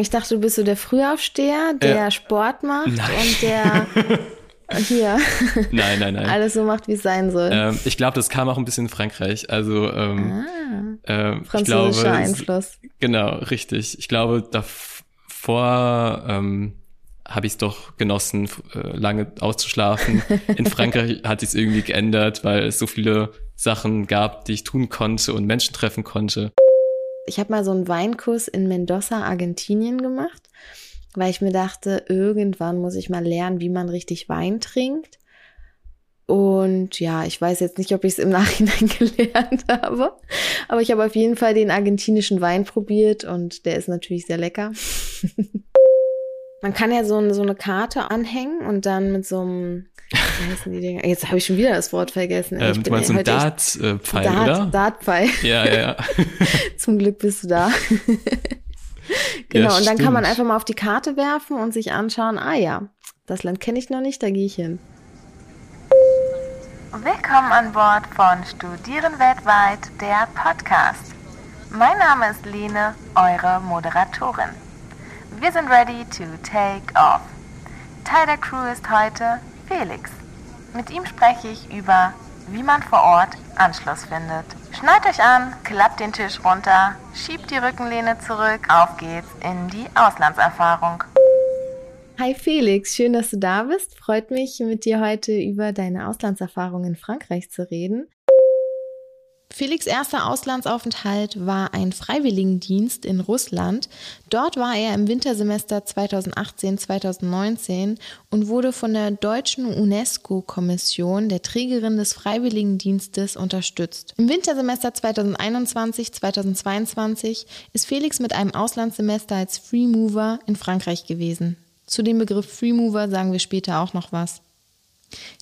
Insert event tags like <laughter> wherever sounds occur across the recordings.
Ich dachte, du bist so der Frühaufsteher, der äh, Sport macht nein. und der <laughs> hier nein, nein, nein. alles so macht, wie es sein soll. Ähm, ich glaube, das kam auch ein bisschen in Frankreich. Also ähm, ah, äh, französischer glaube, Einfluss. Genau, richtig. Ich glaube, davor ähm, habe ich es doch genossen, äh, lange auszuschlafen. In <laughs> Frankreich hat sich irgendwie geändert, weil es so viele Sachen gab, die ich tun konnte und Menschen treffen konnte. Ich habe mal so einen Weinkurs in Mendoza, Argentinien gemacht, weil ich mir dachte, irgendwann muss ich mal lernen, wie man richtig Wein trinkt. Und ja, ich weiß jetzt nicht, ob ich es im <laughs> Nachhinein gelernt habe, aber ich habe auf jeden Fall den argentinischen Wein probiert und der ist natürlich sehr lecker. <laughs> Man kann ja so, eine, so eine Karte anhängen und dann mit so einem, wie heißen die Dinger? Jetzt habe ich schon wieder das Wort vergessen. Ähm, du meinst so ein Dart-Pfeil, Dart, oder? Dart-Pfeil. Ja, ja, ja. <laughs> Zum Glück bist du da. <laughs> genau, ja, und dann kann man einfach mal auf die Karte werfen und sich anschauen, ah ja, das Land kenne ich noch nicht, da gehe ich hin. Willkommen an Bord von Studieren weltweit, der Podcast. Mein Name ist Lene, eure Moderatorin. Wir sind ready to take off. Teil der Crew ist heute Felix. Mit ihm spreche ich über, wie man vor Ort Anschluss findet. Schneid euch an, klappt den Tisch runter, schiebt die Rückenlehne zurück, auf geht's in die Auslandserfahrung. Hi Felix, schön, dass du da bist. Freut mich, mit dir heute über deine Auslandserfahrung in Frankreich zu reden. Felix erster Auslandsaufenthalt war ein Freiwilligendienst in Russland. Dort war er im Wintersemester 2018-2019 und wurde von der deutschen UNESCO-Kommission, der Trägerin des Freiwilligendienstes, unterstützt. Im Wintersemester 2021-2022 ist Felix mit einem Auslandssemester als Freemover in Frankreich gewesen. Zu dem Begriff Freemover sagen wir später auch noch was.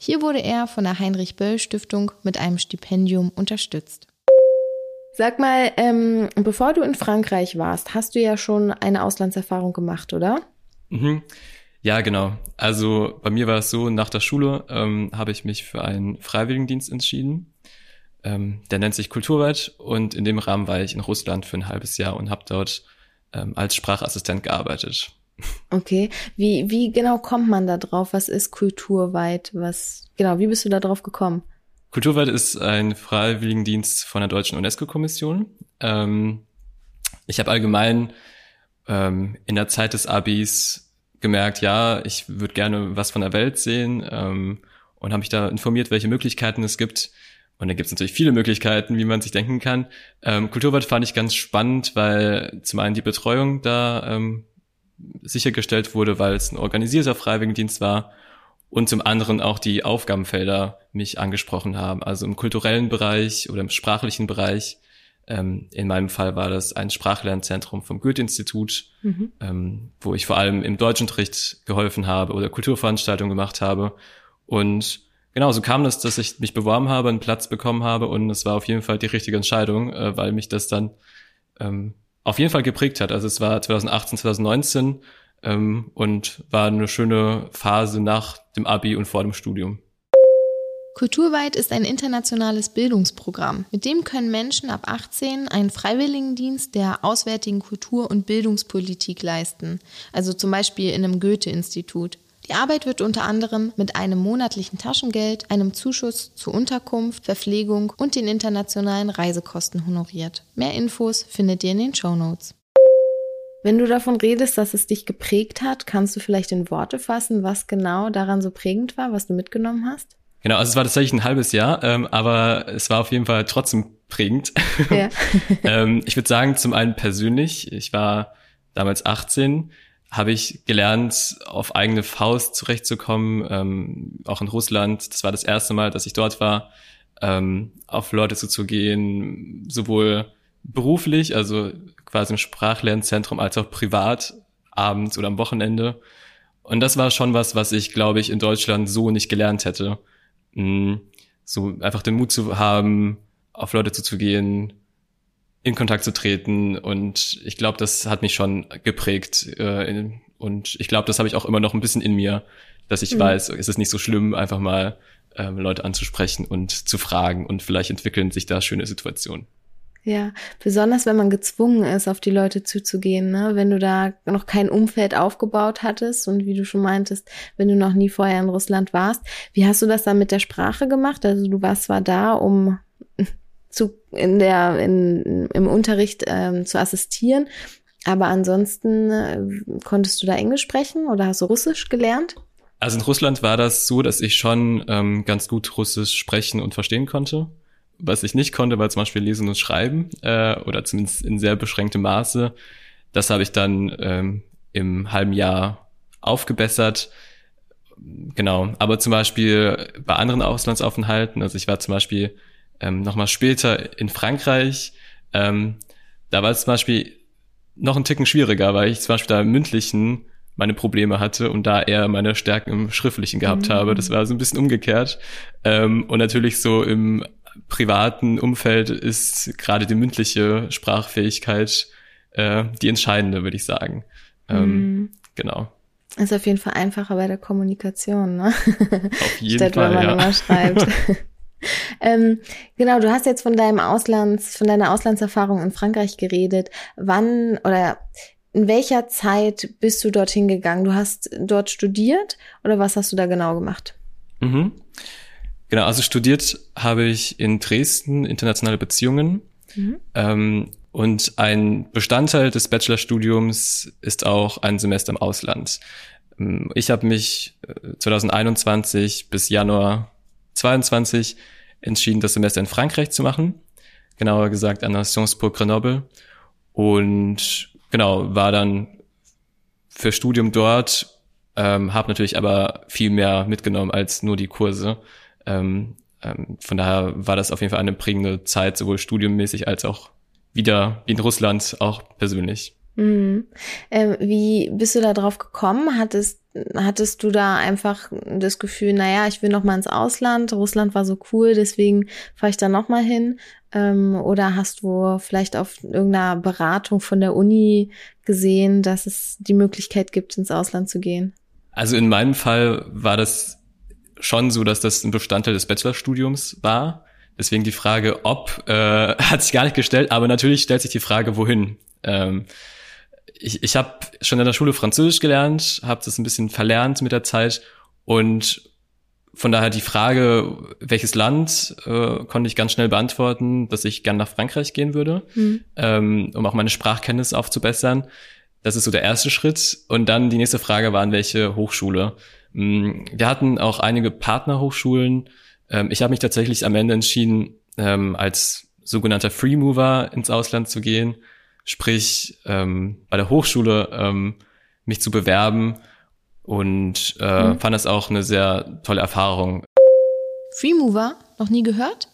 Hier wurde er von der Heinrich Böll Stiftung mit einem Stipendium unterstützt. Sag mal, ähm, bevor du in Frankreich warst, hast du ja schon eine Auslandserfahrung gemacht, oder? Mhm. Ja, genau. Also bei mir war es so, nach der Schule ähm, habe ich mich für einen Freiwilligendienst entschieden. Ähm, der nennt sich Kulturweit und in dem Rahmen war ich in Russland für ein halbes Jahr und habe dort ähm, als Sprachassistent gearbeitet. Okay, wie, wie genau kommt man da drauf? Was ist kulturweit? Was, genau, wie bist du da drauf gekommen? Kulturweit ist ein Freiwilligendienst von der Deutschen UNESCO-Kommission. Ähm, ich habe allgemein ähm, in der Zeit des Abis gemerkt, ja, ich würde gerne was von der Welt sehen ähm, und habe mich da informiert, welche Möglichkeiten es gibt. Und da gibt es natürlich viele Möglichkeiten, wie man sich denken kann. Ähm, Kulturweit fand ich ganz spannend, weil zum einen die Betreuung da ähm, sichergestellt wurde, weil es ein organisierter Freiwilligendienst war und zum anderen auch die Aufgabenfelder mich angesprochen haben. Also im kulturellen Bereich oder im sprachlichen Bereich. Ähm, in meinem Fall war das ein Sprachlernzentrum vom Goethe-Institut, mhm. ähm, wo ich vor allem im Deutschunterricht geholfen habe oder Kulturveranstaltungen gemacht habe. Und genau, so kam es, dass ich mich beworben habe, einen Platz bekommen habe und es war auf jeden Fall die richtige Entscheidung, äh, weil mich das dann ähm, auf jeden Fall geprägt hat. Also es war 2018, 2019 ähm, und war eine schöne Phase nach dem Abi und vor dem Studium. Kulturweit ist ein internationales Bildungsprogramm. Mit dem können Menschen ab 18 einen Freiwilligendienst der auswärtigen Kultur- und Bildungspolitik leisten, also zum Beispiel in einem Goethe-Institut. Die Arbeit wird unter anderem mit einem monatlichen Taschengeld, einem Zuschuss zur Unterkunft, Verpflegung und den internationalen Reisekosten honoriert. Mehr Infos findet ihr in den Show Notes. Wenn du davon redest, dass es dich geprägt hat, kannst du vielleicht in Worte fassen, was genau daran so prägend war, was du mitgenommen hast? Genau, also es war tatsächlich ein halbes Jahr, ähm, aber es war auf jeden Fall trotzdem prägend. Ja. <laughs> ähm, ich würde sagen, zum einen persönlich, ich war damals 18, habe ich gelernt, auf eigene Faust zurechtzukommen, ähm, auch in Russland. Das war das erste Mal, dass ich dort war, ähm, auf Leute zuzugehen, sowohl beruflich, also quasi im Sprachlernzentrum, als auch privat, abends oder am Wochenende. Und das war schon was, was ich, glaube ich, in Deutschland so nicht gelernt hätte. Mhm. So einfach den Mut zu haben, auf Leute zuzugehen, in Kontakt zu treten. Und ich glaube, das hat mich schon geprägt. Äh, und ich glaube, das habe ich auch immer noch ein bisschen in mir, dass ich mhm. weiß, es ist nicht so schlimm, einfach mal ähm, Leute anzusprechen und zu fragen. Und vielleicht entwickeln sich da schöne Situationen. Ja, besonders wenn man gezwungen ist, auf die Leute zuzugehen, ne? Wenn du da noch kein Umfeld aufgebaut hattest und wie du schon meintest, wenn du noch nie vorher in Russland warst. Wie hast du das dann mit der Sprache gemacht? Also du warst zwar da, um zu, in der, in, im Unterricht ähm, zu assistieren, aber ansonsten äh, konntest du da Englisch sprechen oder hast du Russisch gelernt? Also in Russland war das so, dass ich schon ähm, ganz gut Russisch sprechen und verstehen konnte. Was ich nicht konnte, war zum Beispiel Lesen und Schreiben äh, oder zumindest in sehr beschränktem Maße. Das habe ich dann ähm, im halben Jahr aufgebessert. Genau, aber zum Beispiel bei anderen Auslandsaufenthalten, also ich war zum Beispiel ähm, nochmal später in Frankreich, ähm, da war es zum Beispiel noch ein Ticken schwieriger, weil ich zum Beispiel da im mündlichen meine Probleme hatte und da eher meine Stärken im Schriftlichen gehabt mhm. habe. Das war so ein bisschen umgekehrt. Ähm, und natürlich so im privaten Umfeld ist gerade die mündliche Sprachfähigkeit äh, die entscheidende, würde ich sagen. Ähm, mhm. Genau. Ist auf jeden Fall einfacher bei der Kommunikation, ne? Auf jeden <laughs> Statt, Fall, wenn man ja. immer schreibt. <laughs> ähm, genau, du hast jetzt von deinem Auslands, von deiner Auslandserfahrung in Frankreich geredet. Wann oder in welcher Zeit bist du dorthin gegangen? Du hast dort studiert oder was hast du da genau gemacht? Mhm. Genau, also studiert habe ich in Dresden internationale Beziehungen. Mhm. Ähm, und ein Bestandteil des Bachelorstudiums ist auch ein Semester im Ausland. Ähm, ich habe mich 2021 äh, bis Januar 22 entschieden, das Semester in Frankreich zu machen. Genauer gesagt an der Sciences Po Grenoble. Und genau, war dann für Studium dort, ähm, habe natürlich aber viel mehr mitgenommen als nur die Kurse. Ähm, ähm, von daher war das auf jeden Fall eine prägende Zeit, sowohl studiummäßig als auch wieder wie in Russland, auch persönlich. Mhm. Ähm, wie bist du da drauf gekommen? Hattest, hattest du da einfach das Gefühl, naja, ich will noch mal ins Ausland, Russland war so cool, deswegen fahre ich da noch mal hin? Ähm, oder hast du vielleicht auf irgendeiner Beratung von der Uni gesehen, dass es die Möglichkeit gibt, ins Ausland zu gehen? Also in meinem Fall war das schon so, dass das ein Bestandteil des Bachelorstudiums war. Deswegen die Frage, ob, äh, <laughs> hat sich gar nicht gestellt, aber natürlich stellt sich die Frage, wohin. Ähm, ich ich habe schon in der Schule Französisch gelernt, habe das ein bisschen verlernt mit der Zeit und von daher die Frage, welches Land, äh, konnte ich ganz schnell beantworten, dass ich gern nach Frankreich gehen würde, mhm. ähm, um auch meine Sprachkenntnis aufzubessern. Das ist so der erste Schritt. Und dann die nächste Frage war, an welche Hochschule. Mm, wir hatten auch einige Partnerhochschulen. Ähm, ich habe mich tatsächlich am Ende entschieden, ähm, als sogenannter Free Mover ins Ausland zu gehen sprich ähm, bei der Hochschule ähm, mich zu bewerben und äh, mhm. fand das auch eine sehr tolle Erfahrung. Freemover, noch nie gehört?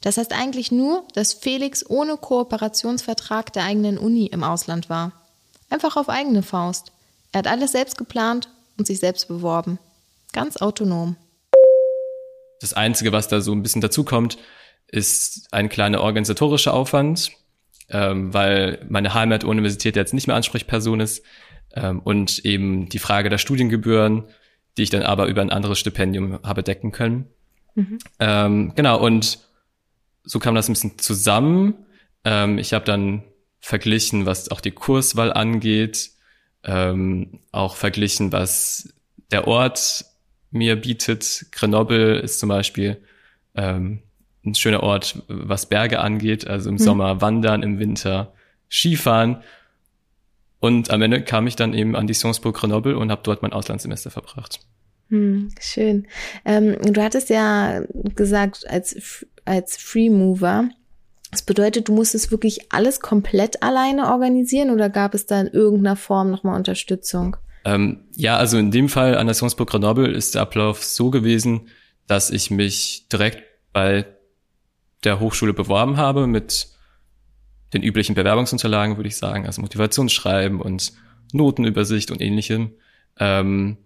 Das heißt eigentlich nur, dass Felix ohne Kooperationsvertrag der eigenen Uni im Ausland war. Einfach auf eigene Faust. Er hat alles selbst geplant und sich selbst beworben. Ganz autonom. Das Einzige, was da so ein bisschen dazukommt, ist ein kleiner organisatorischer Aufwand ähm, weil meine Heimatuniversität jetzt nicht mehr Ansprechperson ist ähm, und eben die Frage der Studiengebühren, die ich dann aber über ein anderes Stipendium habe decken können. Mhm. Ähm, genau, und so kam das ein bisschen zusammen. Ähm, ich habe dann verglichen, was auch die Kurswahl angeht, ähm, auch verglichen, was der Ort mir bietet. Grenoble ist zum Beispiel ähm, ein schöner Ort, was Berge angeht. Also im mhm. Sommer wandern, im Winter Skifahren. Und am Ende kam ich dann eben an die Sciences Po Grenoble und habe dort mein Auslandssemester verbracht. Hm, schön. Ähm, du hattest ja gesagt, als, als Free Mover, das bedeutet, du musstest wirklich alles komplett alleine organisieren oder gab es da in irgendeiner Form nochmal Unterstützung? Ähm, ja, also in dem Fall an der Sciences Po Grenoble ist der Ablauf so gewesen, dass ich mich direkt bei der Hochschule beworben habe mit den üblichen Bewerbungsunterlagen, würde ich sagen, also Motivationsschreiben und Notenübersicht und ähnlichem. Ähm,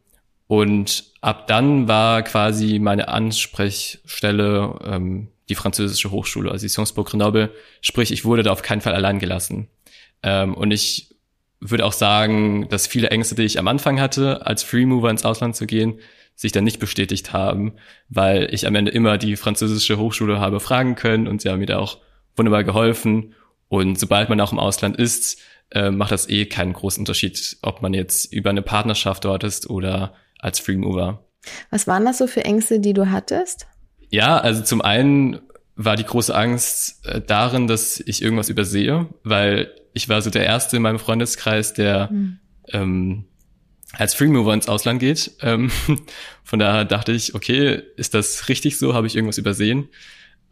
und ab dann war quasi meine Ansprechstelle ähm, die französische Hochschule, also die Sciences Po Grenoble. Sprich, ich wurde da auf keinen Fall allein gelassen. Ähm, und ich würde auch sagen, dass viele Ängste, die ich am Anfang hatte, als Freemover ins Ausland zu gehen, sich dann nicht bestätigt haben, weil ich am Ende immer die französische Hochschule habe fragen können und sie haben mir da auch wunderbar geholfen Und sobald man auch im Ausland ist, äh, macht das eh keinen großen Unterschied, ob man jetzt über eine Partnerschaft dort ist oder als Free Mover. Was waren das so für Ängste, die du hattest? Ja, also zum einen war die große Angst äh, darin, dass ich irgendwas übersehe, weil ich war so der Erste in meinem Freundeskreis, der mhm. ähm, als Freemover ins Ausland geht. Ähm, <laughs> von daher dachte ich, okay, ist das richtig so? Habe ich irgendwas übersehen?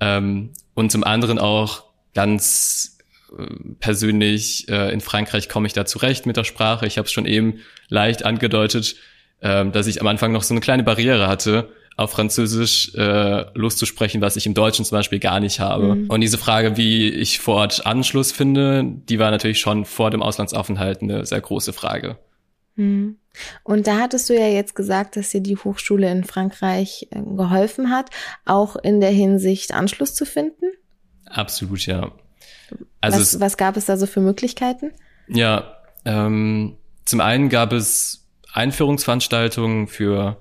Ähm, und zum anderen auch ganz äh, persönlich, äh, in Frankreich komme ich da zurecht mit der Sprache. Ich habe es schon eben leicht angedeutet, äh, dass ich am Anfang noch so eine kleine Barriere hatte, auf Französisch äh, loszusprechen, was ich im Deutschen zum Beispiel gar nicht habe. Mhm. Und diese Frage, wie ich vor Ort Anschluss finde, die war natürlich schon vor dem Auslandsaufenthalt eine sehr große Frage. Mhm. Und da hattest du ja jetzt gesagt, dass dir die Hochschule in Frankreich äh, geholfen hat, auch in der Hinsicht Anschluss zu finden? Absolut, ja. Also was, was gab es da so für Möglichkeiten? Ja, ähm, zum einen gab es Einführungsveranstaltungen für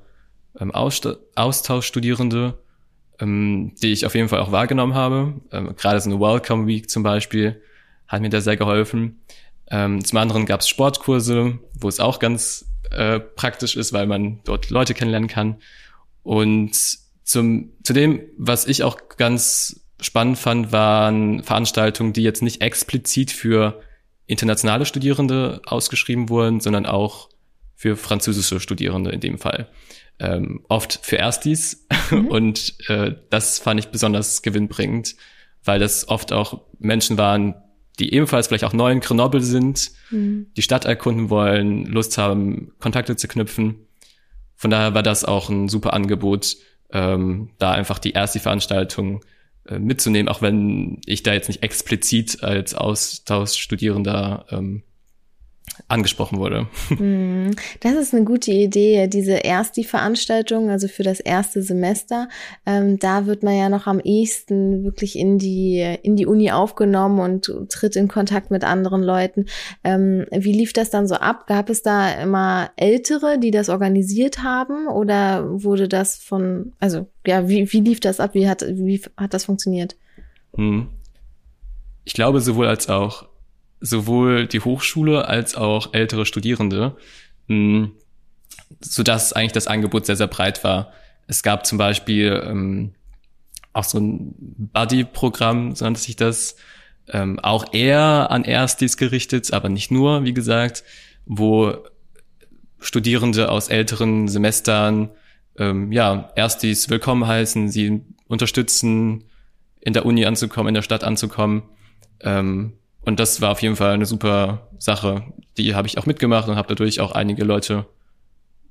ähm, Austauschstudierende, ähm, die ich auf jeden Fall auch wahrgenommen habe. Ähm, gerade so eine Welcome Week zum Beispiel hat mir da sehr geholfen. Ähm, zum anderen gab es Sportkurse, wo es auch ganz äh, praktisch ist, weil man dort Leute kennenlernen kann. Und zum, zu dem, was ich auch ganz spannend fand, waren Veranstaltungen, die jetzt nicht explizit für internationale Studierende ausgeschrieben wurden, sondern auch für französische Studierende in dem Fall ähm, oft für Erstis mhm. <laughs> und äh, das fand ich besonders gewinnbringend, weil das oft auch Menschen waren, die ebenfalls vielleicht auch neu in Grenoble sind, mhm. die Stadt erkunden wollen, Lust haben, Kontakte zu knüpfen. Von daher war das auch ein super Angebot, ähm, da einfach die erste Veranstaltung äh, mitzunehmen, auch wenn ich da jetzt nicht explizit als Austauschstudierender ähm, angesprochen wurde. <laughs> Hm, das ist eine gute Idee, diese erst die Veranstaltung, also für das erste Semester. Ähm, da wird man ja noch am ehesten wirklich in die, in die Uni aufgenommen und tritt in Kontakt mit anderen Leuten. Ähm, wie lief das dann so ab? Gab es da immer Ältere, die das organisiert haben oder wurde das von, also ja, wie, wie lief das ab? Wie hat, wie hat das funktioniert? Hm. Ich glaube sowohl als auch sowohl die Hochschule als auch ältere Studierende, mh, so dass eigentlich das Angebot sehr, sehr breit war. Es gab zum Beispiel ähm, auch so ein Buddy-Programm, so nannte sich das, ähm, auch eher an Erstis gerichtet, aber nicht nur, wie gesagt, wo Studierende aus älteren Semestern ähm, ja Erstis willkommen heißen, sie unterstützen, in der Uni anzukommen, in der Stadt anzukommen. Ähm, und das war auf jeden Fall eine super Sache. Die habe ich auch mitgemacht und habe dadurch auch einige Leute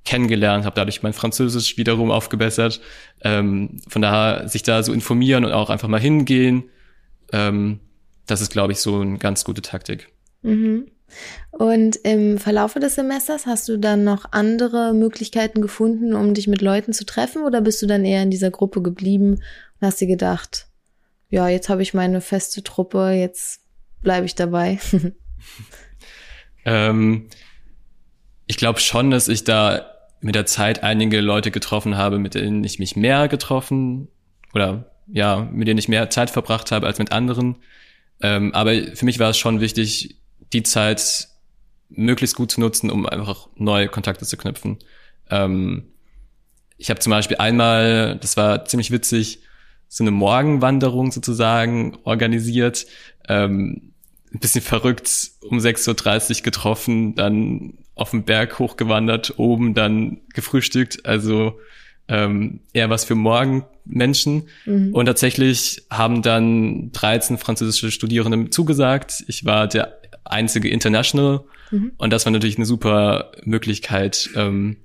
kennengelernt, habe dadurch mein Französisch wiederum aufgebessert. Ähm, von daher sich da so informieren und auch einfach mal hingehen, ähm, das ist, glaube ich, so eine ganz gute Taktik. Mhm. Und im Verlaufe des Semesters hast du dann noch andere Möglichkeiten gefunden, um dich mit Leuten zu treffen, oder bist du dann eher in dieser Gruppe geblieben und hast dir gedacht, ja, jetzt habe ich meine feste Truppe, jetzt bleibe ich dabei? ähm, ich glaube schon, dass ich da mit der Zeit einige Leute getroffen habe, mit denen ich mich mehr getroffen oder ja, mit denen ich mehr Zeit verbracht habe als mit anderen. Ähm, aber für mich war es schon wichtig, die Zeit möglichst gut zu nutzen, um einfach neue Kontakte zu knüpfen. Ähm, ich habe zum Beispiel einmal, das war ziemlich witzig, so eine Morgenwanderung sozusagen organisiert. Ähm, ein bisschen verrückt, um 6.30 Uhr getroffen, dann auf den Berg hochgewandert, oben dann gefrühstückt, also ähm, eher was für Morgenmenschen. Mhm. Und tatsächlich haben dann 13 französische Studierende zugesagt. Ich war der einzige International mhm. und das war natürlich eine super Möglichkeit, ähm,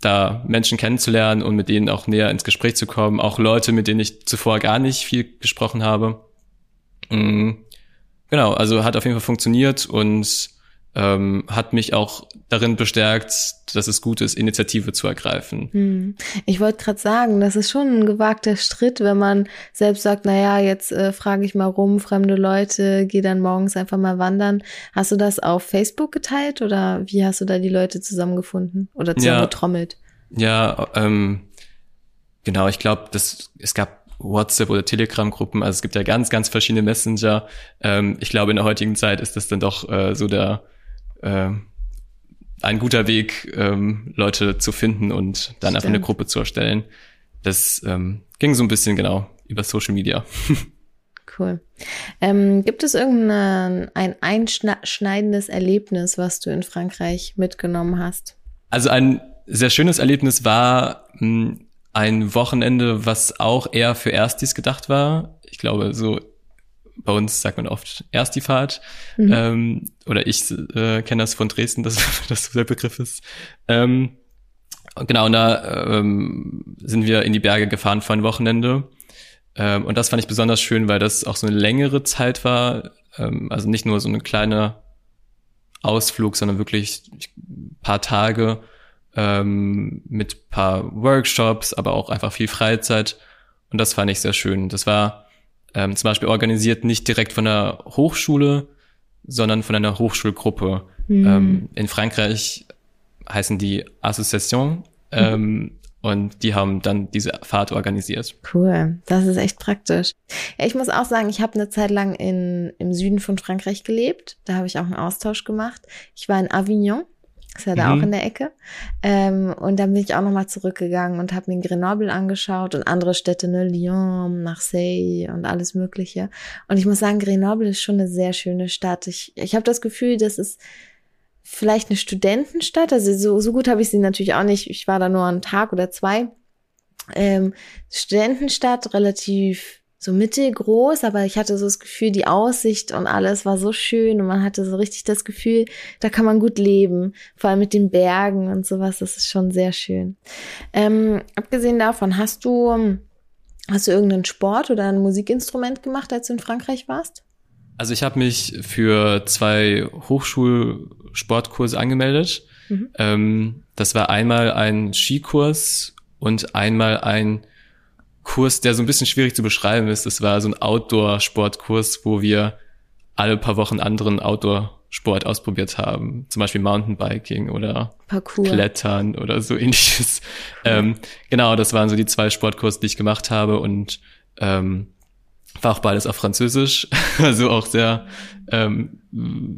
da Menschen kennenzulernen und mit denen auch näher ins Gespräch zu kommen, auch Leute, mit denen ich zuvor gar nicht viel gesprochen habe. Mhm. Genau, also hat auf jeden Fall funktioniert und ähm, hat mich auch darin bestärkt, dass es gut ist, Initiative zu ergreifen. Hm. Ich wollte gerade sagen, das ist schon ein gewagter Schritt, wenn man selbst sagt, na ja, jetzt äh, frage ich mal rum, fremde Leute, gehe dann morgens einfach mal wandern. Hast du das auf Facebook geteilt oder wie hast du da die Leute zusammengefunden oder zusammengetrommelt? Ja, ja ähm, genau, ich glaube, es gab WhatsApp oder Telegram-Gruppen. Also es gibt ja ganz, ganz verschiedene Messenger. Ähm, ich glaube, in der heutigen Zeit ist das dann doch äh, so der äh, ein guter Weg, ähm, Leute zu finden und dann Stimmt. einfach eine Gruppe zu erstellen. Das ähm, ging so ein bisschen genau über Social Media. <laughs> Cool. Ähm, gibt es irgendein ein einschneidendes Erlebnis, was du in Frankreich mitgenommen hast? Also ein sehr schönes Erlebnis war mh, hm, ein Wochenende, was auch eher für Erstis gedacht war. Ich glaube, so bei uns sagt man oft Erstifahrt. Mhm. Ähm, oder ich äh, kenne das von Dresden, dass das <laughs> der Begriff ist. Ähm, genau, und da ähm, sind wir in die Berge gefahren für ein Wochenende. Ähm, und das fand ich besonders schön, weil das auch so eine längere Zeit war. Ähm, also nicht nur so eine kleine Ausflug, sondern wirklich ein paar Tage ähm, mit paar Workshops, aber auch einfach viel Freizeit. Und das fand ich sehr schön. Das war ähm, zum Beispiel organisiert nicht direkt von der Hochschule, sondern von einer Hochschulgruppe. Mhm. Ähm, in Frankreich heißen die Association. Ähm, mhm. Und die haben dann diese Fahrt organisiert. Cool, das ist echt praktisch. Ja, ich muss auch sagen, ich habe eine Zeit lang in, im Süden von Frankreich gelebt. Da habe ich auch einen Austausch gemacht. Ich war in Avignon ist ja da mhm. auch in der Ecke. Ähm, und dann bin ich auch nochmal zurückgegangen und habe mir Grenoble angeschaut und andere Städte, ne, Lyon, Marseille und alles Mögliche. Und ich muss sagen, Grenoble ist schon eine sehr schöne Stadt. Ich, ich habe das Gefühl, das ist vielleicht eine Studentenstadt. Also so, so gut habe ich sie natürlich auch nicht. Ich war da nur einen Tag oder zwei. Ähm, Studentenstadt, relativ so mittelgroß, aber ich hatte so das Gefühl, die Aussicht und alles war so schön und man hatte so richtig das Gefühl, da kann man gut leben, vor allem mit den Bergen und sowas, das ist schon sehr schön. Ähm, abgesehen davon, hast du, hast du irgendeinen Sport oder ein Musikinstrument gemacht, als du in Frankreich warst? Also ich habe mich für zwei Hochschulsportkurse angemeldet. Mhm. Ähm, das war einmal ein Skikurs und einmal ein Kurs, der so ein bisschen schwierig zu beschreiben ist. Das war so ein Outdoor-Sportkurs, wo wir alle paar Wochen anderen Outdoor-Sport ausprobiert haben. Zum Beispiel Mountainbiking oder Parkour. Klettern oder so <laughs> ähnliches. Ja. Ähm, genau, das waren so die zwei Sportkurse, die ich gemacht habe und ähm, war auch beides auf Französisch. <laughs> also auch sehr ähm,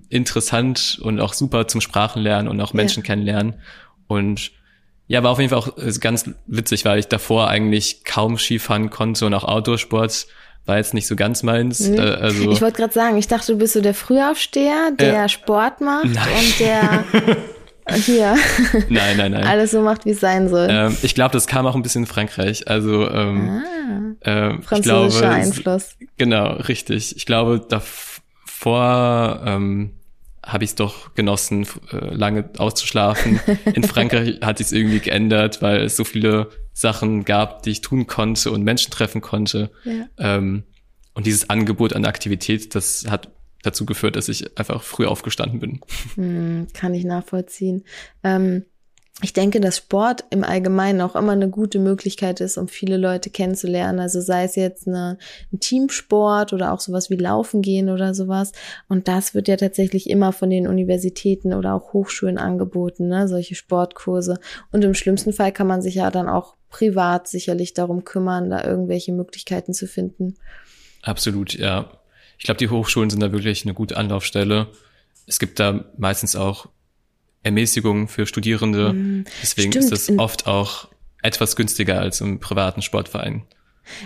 interessant und auch super zum Sprachenlernen und auch Menschen ja. kennenlernen. Und ja, war auf jeden Fall auch äh, ganz witzig, weil ich davor eigentlich kaum Skifahren konnte und auch Outdoorsport war jetzt nicht so ganz meins. Mhm. Also, ich wollte gerade sagen, ich dachte, du bist so der Frühaufsteher, der äh, Sport macht nein. und der <laughs> hier nein, nein, nein. alles so macht, wie es sein soll. Ähm, ich glaube, das kam auch ein bisschen in Frankreich. Also ähm, ah, ähm, französischer glaube, Einfluss. Genau, richtig. Ich glaube, davor ähm, habe ich es doch genossen, äh, lange auszuschlafen. In Frankreich <laughs> hat sich irgendwie geändert, weil es so viele Sachen gab, die ich tun konnte und Menschen treffen konnte. Ja. Ähm, und dieses Angebot an Aktivität, das hat dazu geführt, dass ich einfach früh aufgestanden bin. Hm, kann ich nachvollziehen. Ähm, ich denke, dass Sport im Allgemeinen auch immer eine gute Möglichkeit ist, um viele Leute kennenzulernen. Also sei es jetzt eine, ein Teamsport oder auch sowas wie Laufen gehen oder sowas. Und das wird ja tatsächlich immer von den Universitäten oder auch Hochschulen angeboten, ne? solche Sportkurse. Und im schlimmsten Fall kann man sich ja dann auch privat sicherlich darum kümmern, da irgendwelche Möglichkeiten zu finden. Absolut, ja. Ich glaube, die Hochschulen sind da wirklich eine gute Anlaufstelle. Es gibt da meistens auch Ermäßigung für Studierende. Mm, Deswegen stimmt. ist es oft auch etwas günstiger als im privaten Sportverein.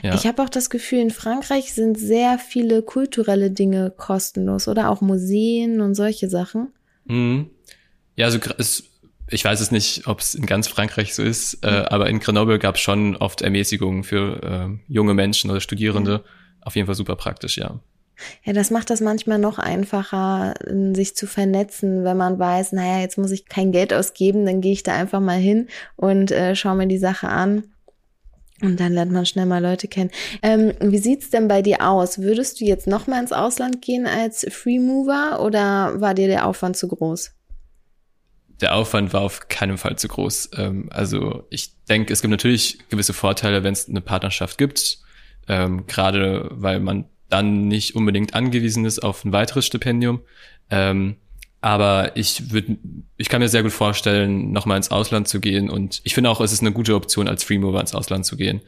Ja. Ich habe auch das Gefühl, in Frankreich sind sehr viele kulturelle Dinge kostenlos oder auch Museen und solche Sachen. Mhm. Ja, also es, ich weiß es nicht, ob es in ganz Frankreich so ist, mhm. äh, aber in Grenoble gab es schon oft Ermäßigungen für äh, junge Menschen oder Studierende. Mhm. Auf jeden Fall super praktisch, ja. Ja, das macht das manchmal noch einfacher, sich zu vernetzen, wenn man weiß, naja, jetzt muss ich kein Geld ausgeben, dann gehe ich da einfach mal hin und äh, schaue mir die Sache an. Und dann lernt man schnell mal Leute kennen. Ähm, wie sieht's denn bei dir aus? Würdest du jetzt noch mal ins Ausland gehen als Free Mover oder war dir der Aufwand zu groß? Der Aufwand war auf keinen Fall zu groß. Ähm, also ich denke, es gibt natürlich gewisse Vorteile, wenn es eine Partnerschaft gibt, ähm, gerade weil man dann nicht unbedingt angewiesen ist auf ein weiteres Stipendium. Ähm, aber ich würde, ich kann mir sehr gut vorstellen, nochmal ins Ausland zu gehen. Und ich finde auch, es ist eine gute Option, als Freemover ins Ausland zu gehen.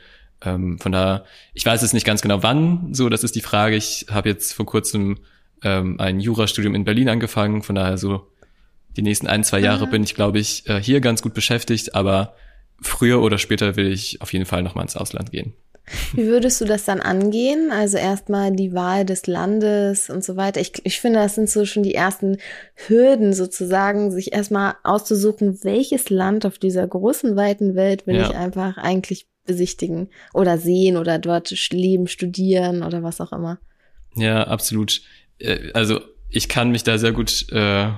Ähm, von daher, ich weiß jetzt nicht ganz genau wann, so, das ist die Frage. Ich habe jetzt vor kurzem ähm, ein Jurastudium in Berlin angefangen, von daher so die nächsten ein, zwei Jahre mhm. bin ich, glaube ich, äh, hier ganz gut beschäftigt, aber früher oder später will ich auf jeden Fall nochmal ins Ausland gehen. Wie würdest du das dann angehen? Also erstmal die Wahl des Landes und so weiter. Ich, ich finde, das sind so schon die ersten Hürden sozusagen, sich erstmal auszusuchen, welches Land auf dieser großen, weiten Welt will ja. ich einfach eigentlich besichtigen oder sehen oder dort leben, studieren oder was auch immer. Ja, absolut. Äh, also ich kann mich da sehr gut äh,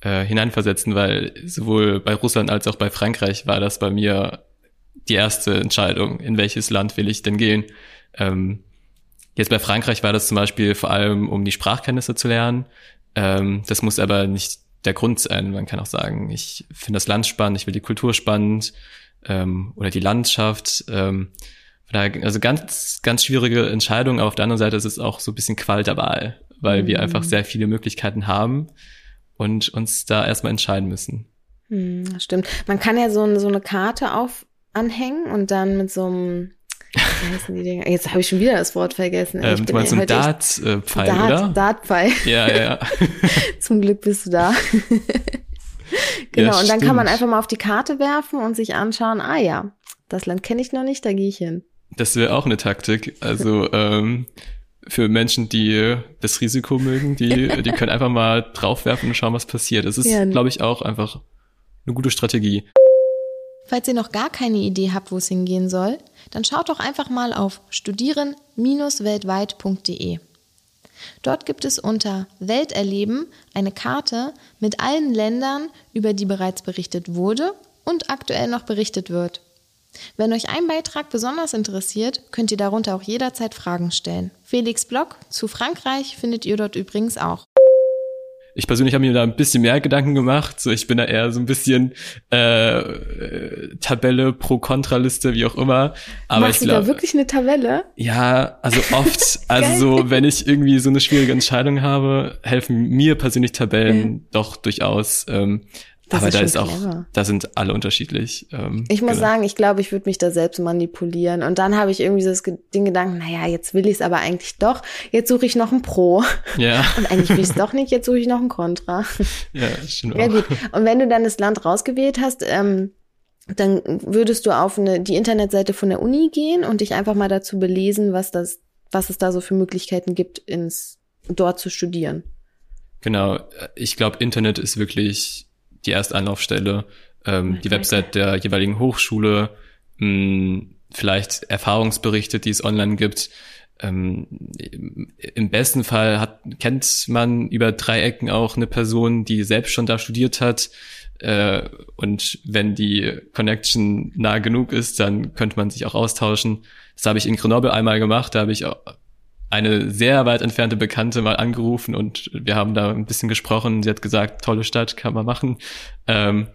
äh, hineinversetzen, weil sowohl bei Russland als auch bei Frankreich war das bei mir die erste Entscheidung, in welches Land will ich denn gehen. Ähm, jetzt bei Frankreich war das zum Beispiel vor allem, um die Sprachkenntnisse zu lernen. Ähm, das muss aber nicht der Grund sein. Man kann auch sagen, ich finde das Land spannend, ich will die Kultur spannend ähm, oder die Landschaft. Ähm, also ganz, ganz schwierige Entscheidung. Aber auf der anderen Seite ist es auch so ein bisschen Qual der Wahl, weil mhm. wir einfach sehr viele Möglichkeiten haben und uns da erstmal entscheiden müssen. Hm, stimmt. Man kann ja so, so eine Karte auf anhängen und dann mit so einem wie heißen die Dinger? Jetzt habe ich schon wieder das Wort vergessen. Ähm, du meinst so ein Dart-Pfeil, Dart, oder? Dart-Pfeil. Ja, ja, ja. <laughs> Zum Glück bist du da. <laughs> genau, ja, und dann kann man einfach mal auf die Karte werfen und sich anschauen, ah ja, das Land kenne ich noch nicht, da gehe ich hin. Das wäre auch eine Taktik. Also ähm, für Menschen, die das Risiko mögen, die, <laughs> die können einfach mal draufwerfen und schauen, was passiert. Das ist, ja. glaube ich, auch einfach eine gute Strategie. Falls ihr noch gar keine Idee habt, wo es hingehen soll, dann schaut doch einfach mal auf studieren-weltweit.de. Dort gibt es unter Welterleben eine Karte mit allen Ländern, über die bereits berichtet wurde und aktuell noch berichtet wird. Wenn euch ein Beitrag besonders interessiert, könnt ihr darunter auch jederzeit Fragen stellen. Felix Blog zu Frankreich findet ihr dort übrigens auch. Ich persönlich habe mir da ein bisschen mehr Gedanken gemacht. So, ich bin da eher so ein bisschen äh, Tabelle pro Kontraliste, wie auch immer. Aber Machst ich glaube, da wirklich eine Tabelle? Ja, also <laughs> oft. also so, wenn ich irgendwie so eine schwierige Entscheidung habe, helfen mir persönlich Tabellen ja. doch durchaus. Ähm, das aber ist da ist auch, clever. da sind alle unterschiedlich. Ähm, ich muss genau. sagen, ich glaube, ich würde mich da selbst manipulieren. Und dann habe ich irgendwie so das, den Gedanken, naja, jetzt will ich es aber eigentlich doch. Jetzt suche ich noch ein Pro. Ja. <laughs> Und eigentlich will ich es doch nicht, jetzt suche ich noch ein Contra. <laughs> Ja, stimmt Ja, gut. Und wenn du dann das Land rausgewählt hast, ähm, dann würdest du auf eine, die Internetseite von der Uni gehen und dich einfach mal dazu belesen, was das, was es da so für Möglichkeiten gibt, ins, dort zu studieren. Genau. Ich glaube, Internet ist wirklich die Erstanlaufstelle, ähm, die Website der jeweiligen Hochschule, mh, hm, vielleicht Erfahrungsberichte, die es online gibt. Ähm, Im besten Fall hat, kennt man über drei Ecken auch eine Person, die selbst schon da studiert hat. Äh, und wenn die Connection nah genug ist, dann könnte man sich auch austauschen. Das habe ich in Grenoble einmal gemacht. Da habe ich auch eine sehr weit entfernte Bekannte mal angerufen und wir haben da ein bisschen gesprochen. Sie hat gesagt, tolle Stadt, kann man machen. Ähm,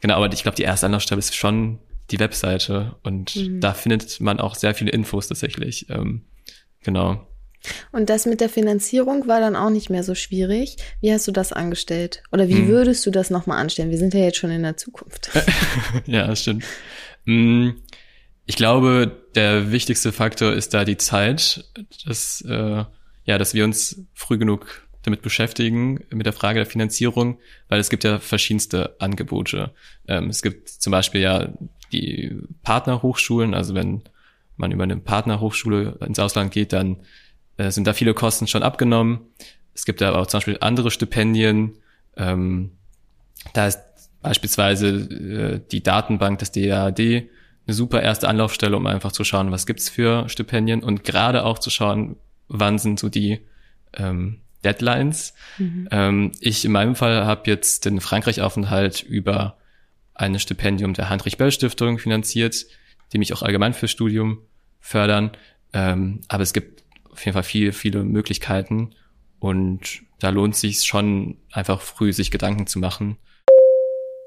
genau, aber ich glaube, die erste Anlaufstelle ist schon die Webseite und mhm. da findet man auch sehr viele Infos tatsächlich. Ähm, genau. Und das mit der Finanzierung war dann auch nicht mehr so schwierig. Wie hast du das angestellt? Oder wie mhm. würdest du das nochmal anstellen? Wir sind ja jetzt schon in der Zukunft. <laughs> ja, das stimmt. Mhm. Ich glaube, der wichtigste Faktor ist da die Zeit, dass, äh, ja, dass wir uns früh genug damit beschäftigen, mit der Frage der Finanzierung, weil es gibt ja verschiedenste Angebote. Ähm, es gibt zum Beispiel ja die Partnerhochschulen, also wenn man über eine Partnerhochschule ins Ausland geht, dann äh, sind da viele Kosten schon abgenommen. Es gibt aber auch zum Beispiel andere Stipendien. Ähm, da ist beispielsweise äh, die Datenbank des DAAD, eine super erste Anlaufstelle, um einfach zu schauen, was gibt's für Stipendien und gerade auch zu schauen, wann sind so die ähm, Deadlines. Mhm. Ähm, ich in meinem Fall habe jetzt den Frankreich-Aufenthalt über ein Stipendium der Heinrich-Böll-Stiftung finanziert, die mich auch allgemein fürs Studium fördern. Ähm, aber es gibt auf jeden Fall viele, viele Möglichkeiten und da lohnt sich schon einfach früh sich Gedanken zu machen.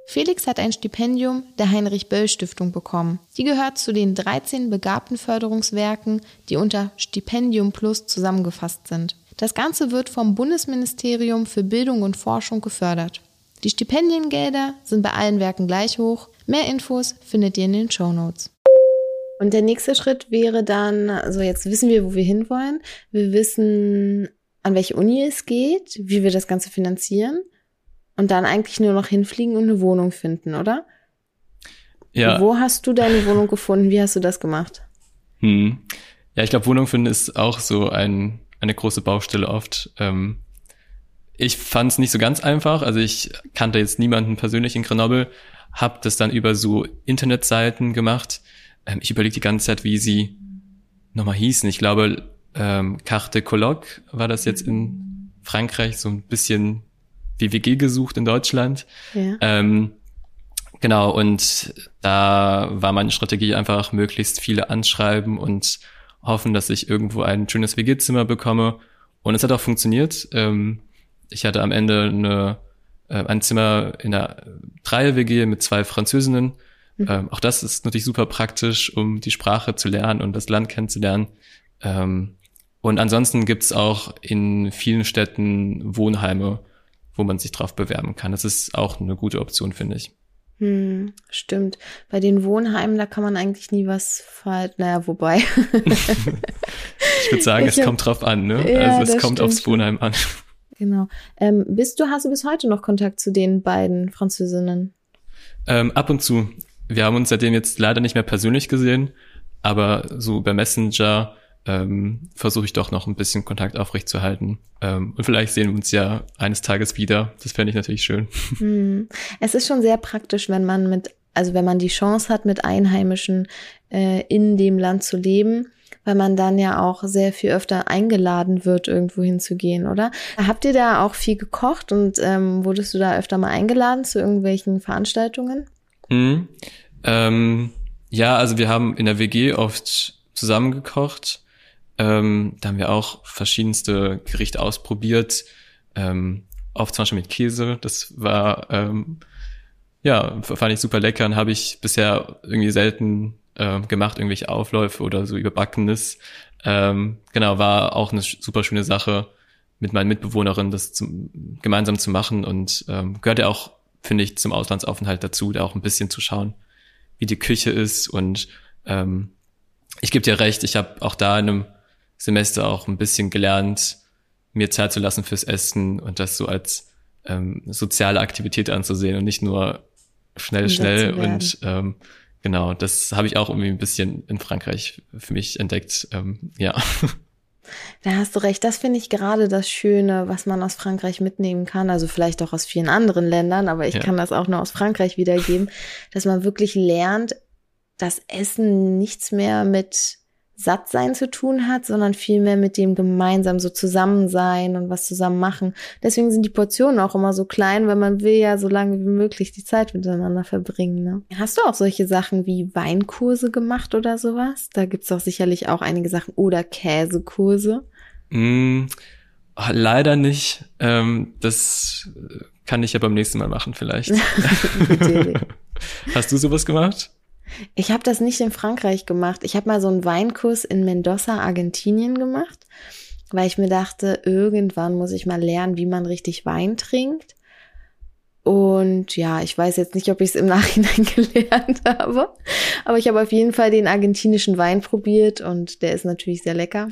Felix hat ein Stipendium der Heinrich-Böll-Stiftung bekommen. Die gehört zu den 13 Begabtenförderungswerken, die unter Stipendium Plus zusammengefasst sind. Das Ganze wird vom Bundesministerium für Bildung und Forschung gefördert. Die Stipendiengelder sind bei allen Werken gleich hoch. Mehr Infos findet ihr in den Show Notes. Und der nächste Schritt wäre dann, also jetzt wissen wir, wo wir hinwollen. Wir wissen, an welche Uni es geht, wie wir das Ganze finanzieren und dann eigentlich nur noch hinfliegen und eine Wohnung finden, oder? Ja. Wo hast du deine Wohnung gefunden? Wie hast du das gemacht? Hm. Ja, ich glaube, Wohnung finden ist auch so ein, eine große Baustelle oft. Ähm, ich fand es nicht so ganz einfach. Also ich kannte jetzt niemanden persönlich in Grenoble, habe das dann über so Internetseiten gemacht. Ähm, ich überlege die ganze Zeit, wie sie nochmal hießen. Ich glaube, ähm, Carte Colloque war das jetzt in Frankreich, so ein bisschen wie WG gesucht in Deutschland. Ja. Ähm, genau, und da war meine Strategie einfach möglichst viele anschreiben und hoffen, dass ich irgendwo ein schönes WG-Zimmer bekomme. Und es hat auch funktioniert. Ähm, ich hatte am Ende eine, äh, ein Zimmer in der Dreier-WG mit zwei Französinnen. Mhm. Ähm, auch das ist natürlich super praktisch, um die Sprache zu lernen und das Land kennenzulernen. Ähm, und ansonsten gibt's auch in vielen Städten Wohnheime, wo man sich drauf bewerben kann. Das ist auch eine gute Option, finde ich. Hm, stimmt. Bei den Wohnheimen, da kann man eigentlich nie was falsch. Naja, wobei. <laughs> ich würde sagen, ich es hab, kommt drauf an, ne? Ja, also es kommt stimmt. aufs Wohnheim an. Genau. Ähm, bist du, hast du bis heute noch Kontakt zu den beiden Französinnen? Ähm, ab und zu. Wir haben uns seitdem jetzt leider nicht mehr persönlich gesehen, aber so über Messenger ähm, versuche ich doch noch ein bisschen Kontakt aufrechtzuerhalten. Ähm, und vielleicht sehen wir uns ja eines Tages wieder. Das fände ich natürlich schön. <laughs> Hm. Es ist schon sehr praktisch, wenn man mit, also wenn man die Chance hat, mit Einheimischen äh, in dem Land zu leben, weil man dann ja auch sehr viel öfter eingeladen wird, irgendwo hinzugehen, oder? Habt ihr da auch viel gekocht und ähm, wurdest du da öfter mal eingeladen zu irgendwelchen Veranstaltungen? Hm. Ähm, ja, also wir haben in der WG oft zusammengekocht ähm, da haben wir auch verschiedenste Gerichte ausprobiert. Ähm, oft zum Beispiel mit Käse. Das war, ähm, ja, fand ich super lecker und habe ich bisher irgendwie selten äh, gemacht, irgendwelche Aufläufe oder so überbackenes. Ähm, genau, war auch eine super schöne Sache mit meinen Mitbewohnerinnen, das zum, gemeinsam zu machen und ähm, gehört ja auch, finde ich, zum Auslandsaufenthalt dazu, da auch ein bisschen zu schauen, wie die Küche ist und ähm, ich gebe dir recht, ich habe auch da in einem Semester auch ein bisschen gelernt, mir Zeit zu lassen fürs Essen und das so als ähm, soziale Aktivität anzusehen und nicht nur schnell, schnell. Und ähm, genau, das habe ich auch irgendwie ein bisschen in Frankreich für mich entdeckt. Ähm, ja. Da hast du recht. Das finde ich gerade das Schöne, was man aus Frankreich mitnehmen kann. Also vielleicht auch aus vielen anderen Ländern, aber ich ja. kann das auch nur aus Frankreich wiedergeben, dass man wirklich lernt, dass Essen nichts mehr mit Sattsein zu tun hat, sondern vielmehr mit dem gemeinsam so zusammen sein und was zusammen machen. Deswegen sind die Portionen auch immer so klein, weil man will ja so lange wie möglich die Zeit miteinander verbringen. Ne? Hast du auch solche Sachen wie Weinkurse gemacht oder sowas? Da gibt's doch sicherlich auch einige Sachen oder Käsekurse. Mm, leider nicht. Ähm, das kann ich ja beim nächsten Mal machen vielleicht. <laughs> <laughs> Hast du sowas gemacht? Ich habe das nicht in Frankreich gemacht. Ich habe mal so einen Weinkurs in Mendoza, Argentinien gemacht, weil ich mir dachte, irgendwann muss ich mal lernen, wie man richtig Wein trinkt. Und ja, ich weiß jetzt nicht, ob ich es im <laughs> Nachhinein gelernt habe, aber ich habe auf jeden Fall den argentinischen Wein probiert und der ist natürlich sehr lecker.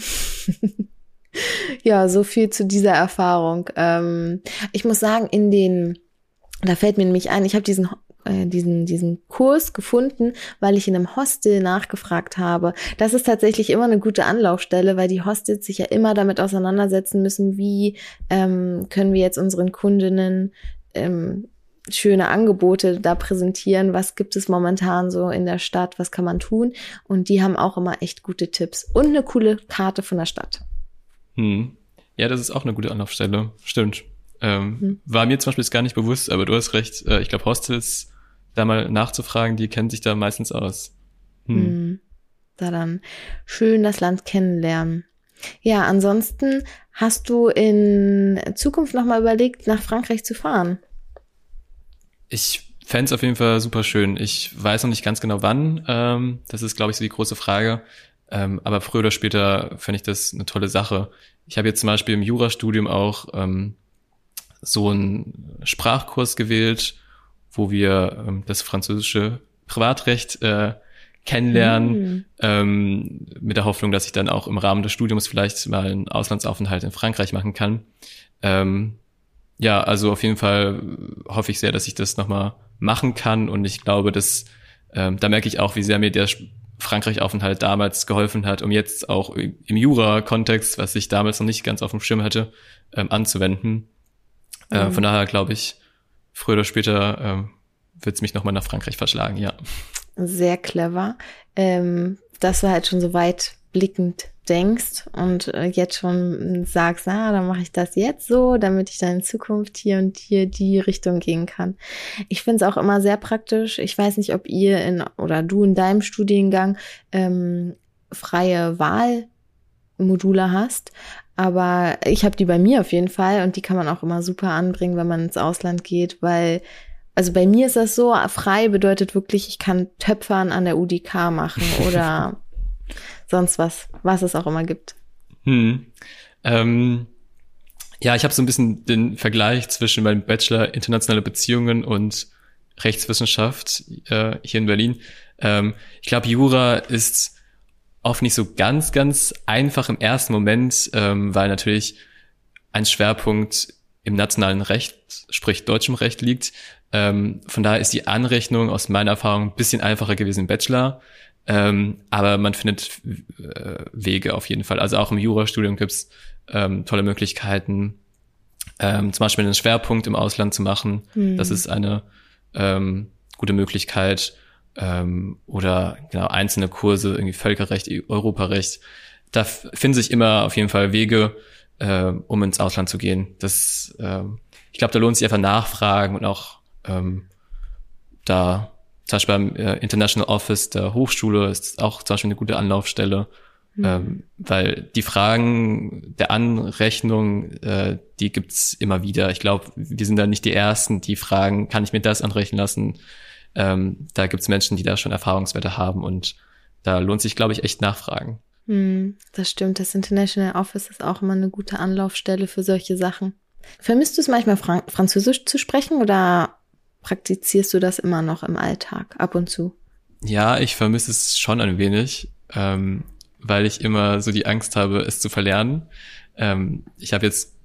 <laughs> ja, so viel zu dieser Erfahrung. Ähm, ich muss sagen, in den, da fällt mir nämlich ein, ich habe diesen äh, diesen, diesen Kurs gefunden, weil ich in einem Hostel nachgefragt habe. Das ist tatsächlich immer eine gute Anlaufstelle, weil die Hostels sich ja immer damit auseinandersetzen müssen, wie ähm, können wir jetzt unseren Kundinnen ähm, schöne Angebote da präsentieren, was gibt es momentan so in der Stadt, was kann man tun. Und die haben auch immer echt gute Tipps und eine coole Karte von der Stadt. Hm. Ja, das ist auch eine gute Anlaufstelle. Stimmt. Ähm, hm. War mir zum Beispiel jetzt gar nicht bewusst, aber du hast recht. Äh, ich glaube, Hostels da mal nachzufragen, die kennen sich da meistens aus. Hm. hm. Da dann schön das Land kennenlernen. Ja, ansonsten hast du in Zukunft nochmal überlegt, nach Frankreich zu fahren? Ich fände es auf jeden Fall super schön. Ich weiß noch nicht ganz genau wann. Ähm, das ist, glaube ich, so die große Frage. Ähm, aber früher oder später fände ich das eine tolle Sache. Ich habe jetzt zum Beispiel im Jurastudium auch ähm, so einen Sprachkurs gewählt, wo wir ähm, das französische Privatrecht äh, kennenlernen, mhm. ähm, mit der Hoffnung, dass ich dann auch im Rahmen des Studiums vielleicht mal einen Auslandsaufenthalt in Frankreich machen kann. Ähm, ja, also auf jeden Fall hoffe ich sehr, dass ich das nochmal machen kann und ich glaube, dass ähm, da merke ich auch, wie sehr mir der Frankreich-Aufenthalt damals geholfen hat, um jetzt auch im Jura-Kontext, was ich damals noch nicht ganz auf dem Schirm hatte, ähm, anzuwenden. Äh, mhm. Von daher glaube ich, früher oder später ähm, wird es mich nochmal nach Frankreich verschlagen, ja. Sehr clever, ähm, dass du halt schon so weit blickend denkst und äh, jetzt schon sagst, na, dann mache ich das jetzt so, damit ich dann in Zukunft hier und hier die Richtung gehen kann. Ich finde es auch immer sehr praktisch. Ich weiß nicht, ob ihr in oder du in deinem Studiengang ähm, freie Wahlmodule hast, aber ich habe die bei mir auf jeden Fall und die kann man auch immer super anbringen, wenn man ins Ausland geht, weil also bei mir ist das so, frei bedeutet wirklich, ich kann Töpfern an der UDK machen <laughs> oder sonst was, was es auch immer gibt. Hm. Ähm, ja, ich habe so ein bisschen den Vergleich zwischen meinem Bachelor internationale Beziehungen und Rechtswissenschaft äh, hier in Berlin. Ähm, ich glaube, Jura ist oft nicht so ganz, ganz einfach im ersten Moment, ähm, weil natürlich ein Schwerpunkt im nationalen Recht, sprich deutschem Recht liegt. Ähm, von daher ist die Anrechnung aus meiner Erfahrung ein bisschen einfacher gewesen im Bachelor. Ähm, aber man findet äh, Wege auf jeden Fall. Also auch im Jurastudium gibt's ähm, tolle Möglichkeiten, ähm, zum Beispiel einen Schwerpunkt im Ausland zu machen. Mhm. Das ist eine ähm, gute Möglichkeit. Ähm, oder genau einzelne Kurse, irgendwie Völkerrecht, Europarecht. Da finden sich immer auf jeden Fall Wege, äh, um ins Ausland zu gehen. Das, äh, ich glaube, da lohnt sich einfach nachfragen und auch ähm, da zum Beispiel beim äh, International Office der Hochschule ist auch zum Beispiel eine gute Anlaufstelle, mhm. ähm, weil die Fragen der Anrechnung, äh, die gibt's immer wieder. Ich glaube, wir sind da nicht die Ersten, die fragen, kann ich mir das anrechnen lassen? Ähm, da gibt's Menschen, die da schon Erfahrungswerte haben und da lohnt sich, glaube ich, echt nachfragen. Mhm, das stimmt. Das International Office ist auch immer eine gute Anlaufstelle für solche Sachen. Vermisst du es manchmal, Fran Französisch zu sprechen oder praktizierst du das immer noch im Alltag ab und zu? Ja, ich vermisse es schon ein wenig, ähm, weil ich immer so die Angst habe, es zu verlernen. Ähm, ich habe jetzt,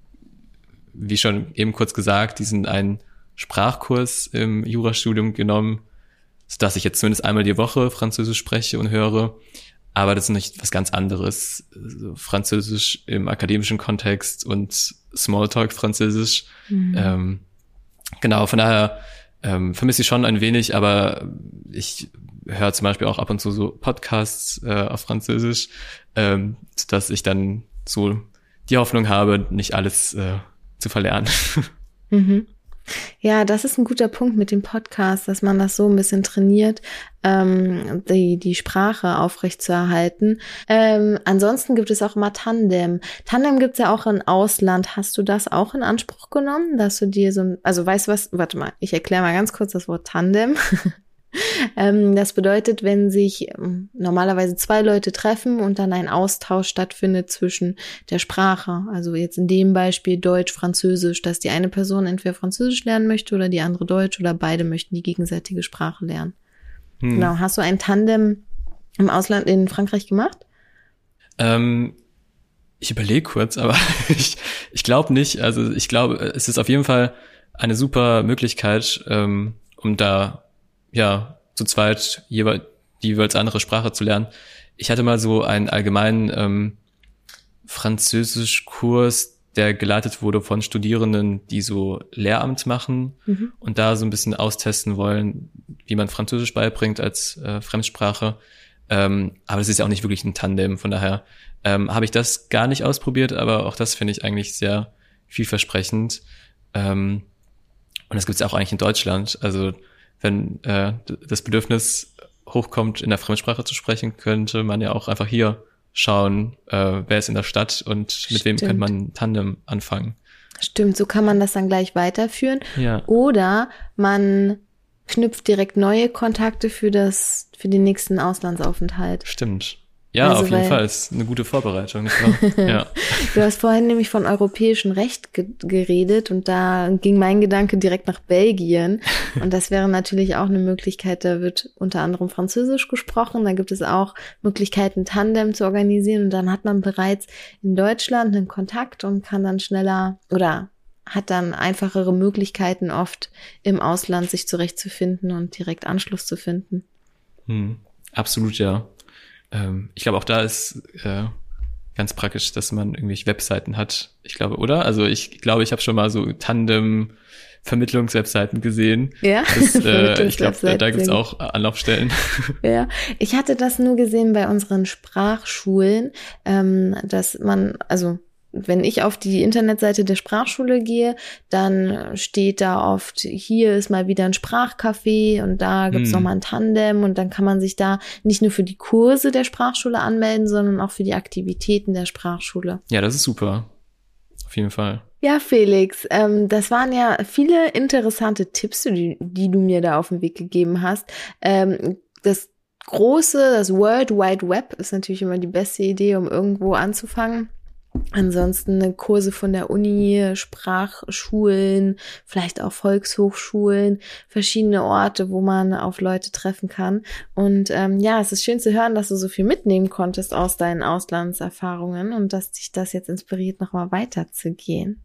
wie schon eben kurz gesagt, diesen einen Sprachkurs im Jurastudium genommen, so dass ich jetzt zumindest einmal die Woche Französisch spreche und höre. Aber das ist nicht was ganz anderes. Französisch im akademischen Kontext und Smalltalk Französisch. Mhm. Ähm, genau, von daher ähm, vermisse ich schon ein wenig, aber ich höre zum Beispiel auch ab und zu so Podcasts äh, auf Französisch, ähm, dass ich dann so die Hoffnung habe, nicht alles äh, zu verlernen. <laughs> Mhm. Ja, das ist ein guter Punkt mit dem Podcast, dass man das so ein bisschen trainiert, ähm, die, die Sprache aufrechtzuerhalten. Ähm, ansonsten gibt es auch immer Tandem. Tandem gibt's ja auch im Ausland. Hast du das auch in Anspruch genommen, dass du dir so also weißt du was, warte mal, ich erkläre mal ganz kurz das Wort Tandem. <laughs> <laughs> Ähm, das bedeutet, wenn sich ähm, normalerweise zwei Leute treffen und dann ein Austausch stattfindet zwischen der Sprache, also jetzt in dem Beispiel Deutsch, Französisch, dass die eine Person entweder Französisch lernen möchte oder die andere Deutsch oder beide möchten die gegenseitige Sprache lernen. Hm. Genau. Hast du ein Tandem im Ausland in Frankreich gemacht? Ähm, ich überlege kurz, aber <laughs> ich, ich glaube nicht. Also ich glaube, es ist auf jeden Fall eine super Möglichkeit, ähm, um da ja, zu zweit jeweils die jeweils andere Sprache zu lernen. Ich hatte mal so einen allgemeinen ähm, Französischkurs, der geleitet wurde von Studierenden, die so Lehramt machen mhm. und da so ein bisschen austesten wollen, wie man Französisch beibringt als äh, Fremdsprache. Ähm, aber es ist ja auch nicht wirklich ein Tandem, von daher ähm, habe ich das gar nicht ausprobiert, aber auch das finde ich eigentlich sehr vielversprechend. Ähm, und das gibt es auch eigentlich in Deutschland. Also wenn äh, das Bedürfnis hochkommt, in der Fremdsprache zu sprechen, könnte man ja auch einfach hier schauen, äh, wer ist in der Stadt und Stimmt. mit wem könnte man Tandem anfangen. Stimmt, so kann man das dann gleich weiterführen. Ja. Oder man knüpft direkt neue Kontakte für das, für den nächsten Auslandsaufenthalt. Stimmt. Ja, also, auf jeden Fall. Ist eine gute Vorbereitung, nicht wahr? <laughs> ja. Du hast vorhin nämlich von europäischem Recht ge geredet und da ging mein Gedanke direkt nach Belgien. Und das wäre natürlich auch eine Möglichkeit. Da wird unter anderem Französisch gesprochen. Da gibt es auch Möglichkeiten, Tandem zu organisieren. Und dann hat man bereits in Deutschland einen Kontakt und kann dann schneller oder hat dann einfachere Möglichkeiten oft im Ausland sich zurechtzufinden und direkt Anschluss zu finden. Hm, absolut, ja. Ähm, ich glaube, auch da ist äh, ganz praktisch, dass man irgendwelche Webseiten hat. Ich glaube, oder? Also ich glaube, ich habe schon mal so Tandem Vermittlungswebseiten gesehen. Ja, das, äh, <laughs> ich glaube, da, da gibt es auch Anlaufstellen. <laughs> Ja, ich hatte das nur gesehen bei unseren Sprachschulen, ähm, dass man, also wenn ich auf die Internetseite der Sprachschule gehe, dann steht da oft, hier ist mal wieder ein Sprachcafé und da gibt's hm. nochmal ein Tandem und dann kann man sich da nicht nur für die Kurse der Sprachschule anmelden, sondern auch für die Aktivitäten der Sprachschule. Ja, das ist super. Auf jeden Fall. Ja, Felix, ähm, das waren ja viele interessante Tipps, die, die du mir da auf den Weg gegeben hast. Ähm, das große, das World Wide Web ist natürlich immer die beste Idee, um irgendwo anzufangen. Ansonsten Kurse von der Uni, Sprachschulen, vielleicht auch Volkshochschulen, verschiedene Orte, wo man auf Leute treffen kann. Und ähm, ja, es ist schön zu hören, dass du so viel mitnehmen konntest aus deinen Auslandserfahrungen und dass dich das jetzt inspiriert, nochmal weiterzugehen.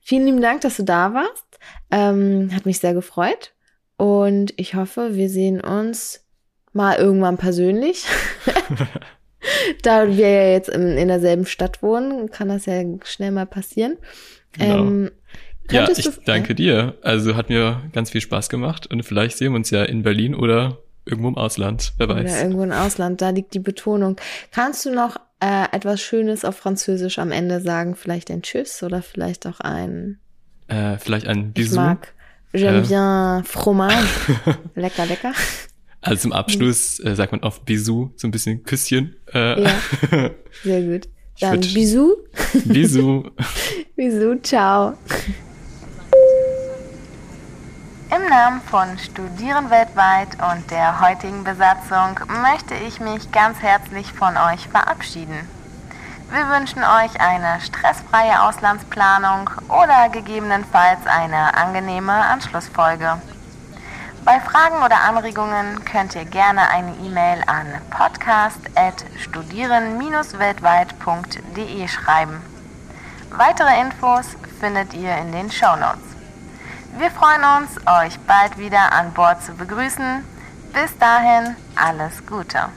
Vielen lieben Dank, dass du da warst. Ähm, hat mich sehr gefreut. Und ich hoffe, wir sehen uns mal irgendwann persönlich. <laughs> <laughs> <laughs> da wir ja jetzt in, in derselben Stadt wohnen, kann das ja schnell mal passieren. Genau. Ähm, ja, ich danke dir. Also hat mir ganz viel Spaß gemacht und vielleicht sehen wir uns ja in Berlin oder irgendwo im Ausland, wer weiß. Oder irgendwo im Ausland, da liegt die Betonung. Kannst du noch äh, etwas Schönes auf Französisch am Ende sagen? Vielleicht ein Tschüss oder vielleicht auch ein... Äh, vielleicht ein Bisou. Ich mag J'aime äh. bien fromage. <laughs> lecker, lecker. Also zum Abschluss äh, sagt man oft Bisou, so ein bisschen Küsschen. Äh, ja, <laughs> sehr gut. Dann Bisou. Bisou. <laughs> Bisou, ciao. Im Namen von Studieren weltweit und der heutigen Besatzung möchte ich mich ganz herzlich von euch verabschieden. Wir wünschen euch eine stressfreie Auslandsplanung oder gegebenenfalls eine angenehme Anschlussfolge. Bei Fragen oder Anregungen könnt ihr gerne eine E-Mail an podcast.studieren-weltweit.de schreiben. Weitere Infos findet ihr in den Show Notes. Wir freuen uns, euch bald wieder an Bord zu begrüßen. Bis dahin, alles Gute.